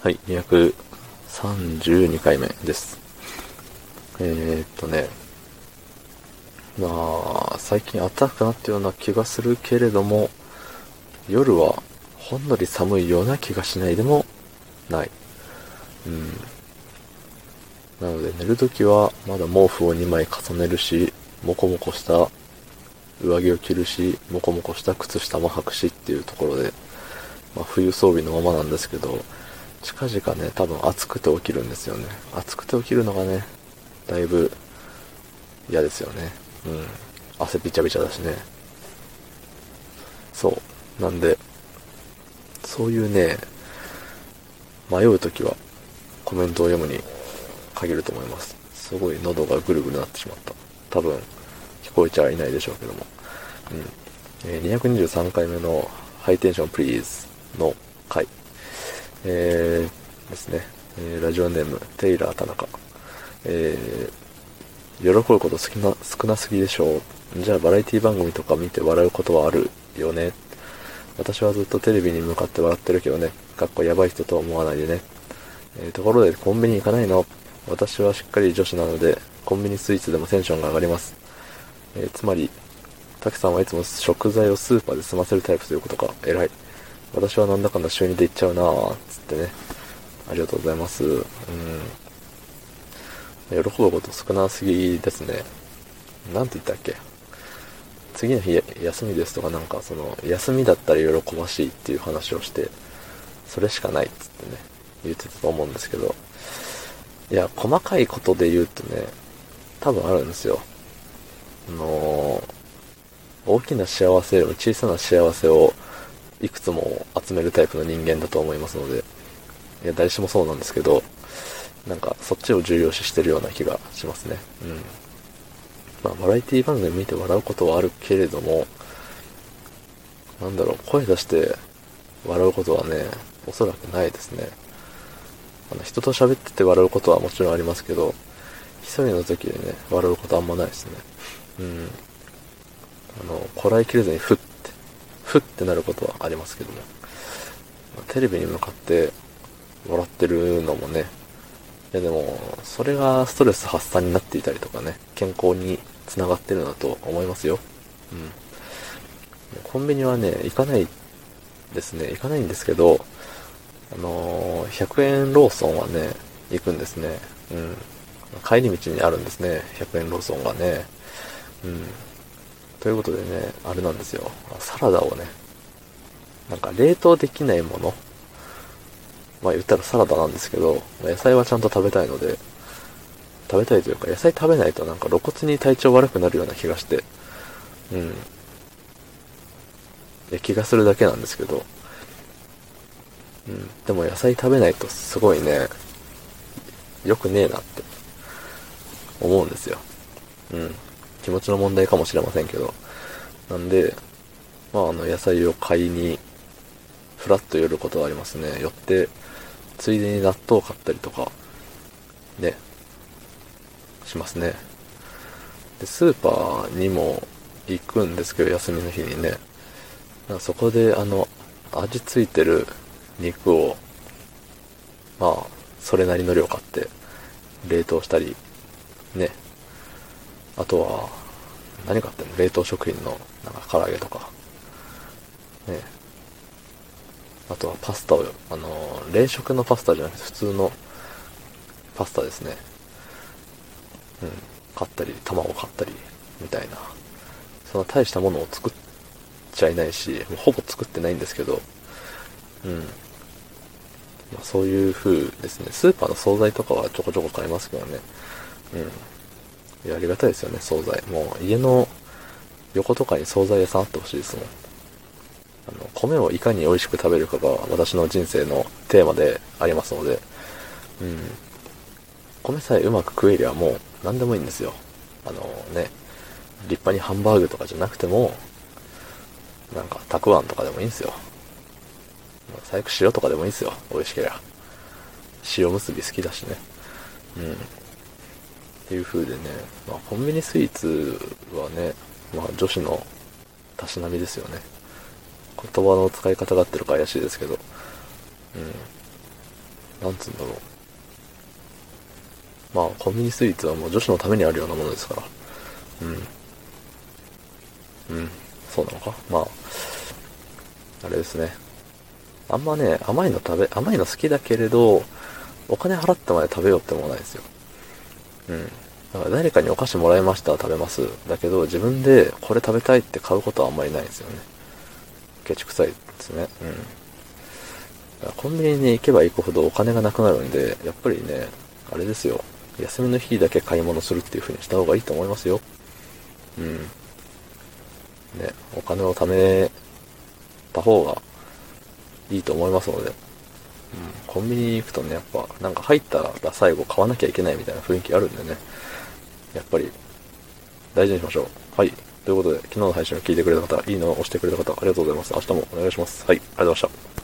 はい、232回目です。えー、っとね、まあ、最近暖かくなったような気がするけれども、夜はほんのり寒いような気がしないでもない。うん。なので寝るときはまだ毛布を2枚重ねるし、もこもこした上着を着るし、もこもこした靴下も履くしっていうところで、まあ、冬装備のままなんですけど、近々ね、多分暑くて起きるんですよね。暑くて起きるのがね、だいぶ嫌ですよね。うん。汗びちゃびちゃだしね。そう。なんで、そういうね、迷うときはコメントを読むに限ると思います。すごい喉がぐるぐるなってしまった。多分、聞こえちゃいないでしょうけども。うん。えー223回目のハイテンションプリーズの回。えー、ですね。えーラジオネーム、テイラー田中。えー、喜ぶこと少な、少なすぎでしょう。じゃあバラエティ番組とか見て笑うことはあるよね。私はずっとテレビに向かって笑ってるけどね。かっこやばい人とは思わないでね。えーところでコンビニ行かないの？私はしっかり女子なので、コンビニスイーツでもテンションが上がります。えーつまり、たくさんはいつも食材をスーパーで済ませるタイプということか。偉い。私はなんだかんだ週2で行っちゃうなぁ、つってね。ありがとうございます。うん。喜ぶこと少なすぎですね。なんて言ったっけ次の日休みですとかなんかその休みだったら喜ばしいっていう話をしてそれしかないっつってね言ってたと思うんですけどいや細かいことで言うとね多分あるんですよあのー大きな幸せよりも小さな幸せをいくつも集めるタイプの人間だと思いますのでいや誰しもそうなんですけどなんかそっちを重要視してるような気がしますねうんまあ、バラエティ番組見て笑うことはあるけれども、なんだろう、声出して笑うことはね、おそらくないですね。あの、人と喋ってて笑うことはもちろんありますけど、一人の時でね、笑うことあんまないですね。うん。あの、こらえきれずにふっ、ふってなることはありますけども、まあテレビに向かって笑ってるのもね、いやでも、それがストレス発散になっていたりとかね、健康につながってるんだと思いますよ。うん。コンビニはね、行かないですね。行かないんですけど、あのー100円ローソンはね、行くんですね。うん。帰り道にあるんですね。100円ローソンがね。うん。ということでね、あれなんですよ。サラダをね、なんか冷凍できないもの、まあ言ったらサラダなんですけど、野菜はちゃんと食べたいので、食べたいというか野菜食べないとなんか露骨に体調悪くなるような気がして、うん。い気がするだけなんですけど、うん。でも野菜食べないとすごいね、良くねえなって思うんですよ。うん。気持ちの問題かもしれませんけど。なんで、まああの野菜を買いに、ふらっと寄ることはありますね。寄って、ついでに納豆を買ったりとか、ね、しますね。で、スーパーにも行くんですけど、休みの日にね。そこで、あの、味ついてる肉を、まあ、それなりの量買って、冷凍したり、ね。あとは、何買ってんの？冷凍食品の、なんか唐揚げとか、ね。あとはパスタを、あの、冷食のパスタじゃなくて普通のパスタですね。うん。買ったり、卵買ったり、みたいな。そんな大したものを作っちゃいないし、もうほぼ作ってないんですけど、うん。まあ、そういう風ですね。スーパーの惣菜とかはちょこちょこ買いますけどね。うん。いや、ありがたいですよね、惣菜。もう家の横とかに惣菜屋さんあってほしいですもん。あの、米をいかに美味しく食べるかが私の人生のテーマでありますので、うん。米さえうまく食えりゃもう何でもいいんですよ。あのね、立派にハンバーグとかじゃなくても、なんか、たくあんとかでもいいんですよ。最悪塩とかでもいいんですよ。美味しけりゃ。塩結び好きだしね。うん。っていう風でね、まあ、コンビニスイーツはね、まあ、女子のたしなみですよね。言葉の使い方が合ってるか怪しいですけど、うん。なんつうんだろう。まあ、コンビニスイーツはもう女子のためにあるようなものですから。うん。うん。そうなのか？まあ、あれですね。あんまね、甘いの食べ、甘いの好きだけれど、お金払ってまで食べようってもないですよ。うん。だから誰かにお菓子もらいましたら食べます。だけど自分でこれ食べたいって買うことはあんまりないんですよね。ケチくさいですね。うん。だからコンビニに行けば行くほどお金がなくなるんで、やっぱりね、あれですよ。休みの日だけ買い物するっていう風にした方がいいと思いますよ。うん。ね、お金を貯めた方がいいと思いますので。コンビニに行くとね、やっぱ、なんか入ったら最後買わなきゃいけないみたいな雰囲気あるんでね。やっぱり、大事にしましょう。はい。ということで、昨日の配信を聞いてくれた方、いいのを押してくれた方、ありがとうございます。明日もお願いします。はい。ありがとうございました。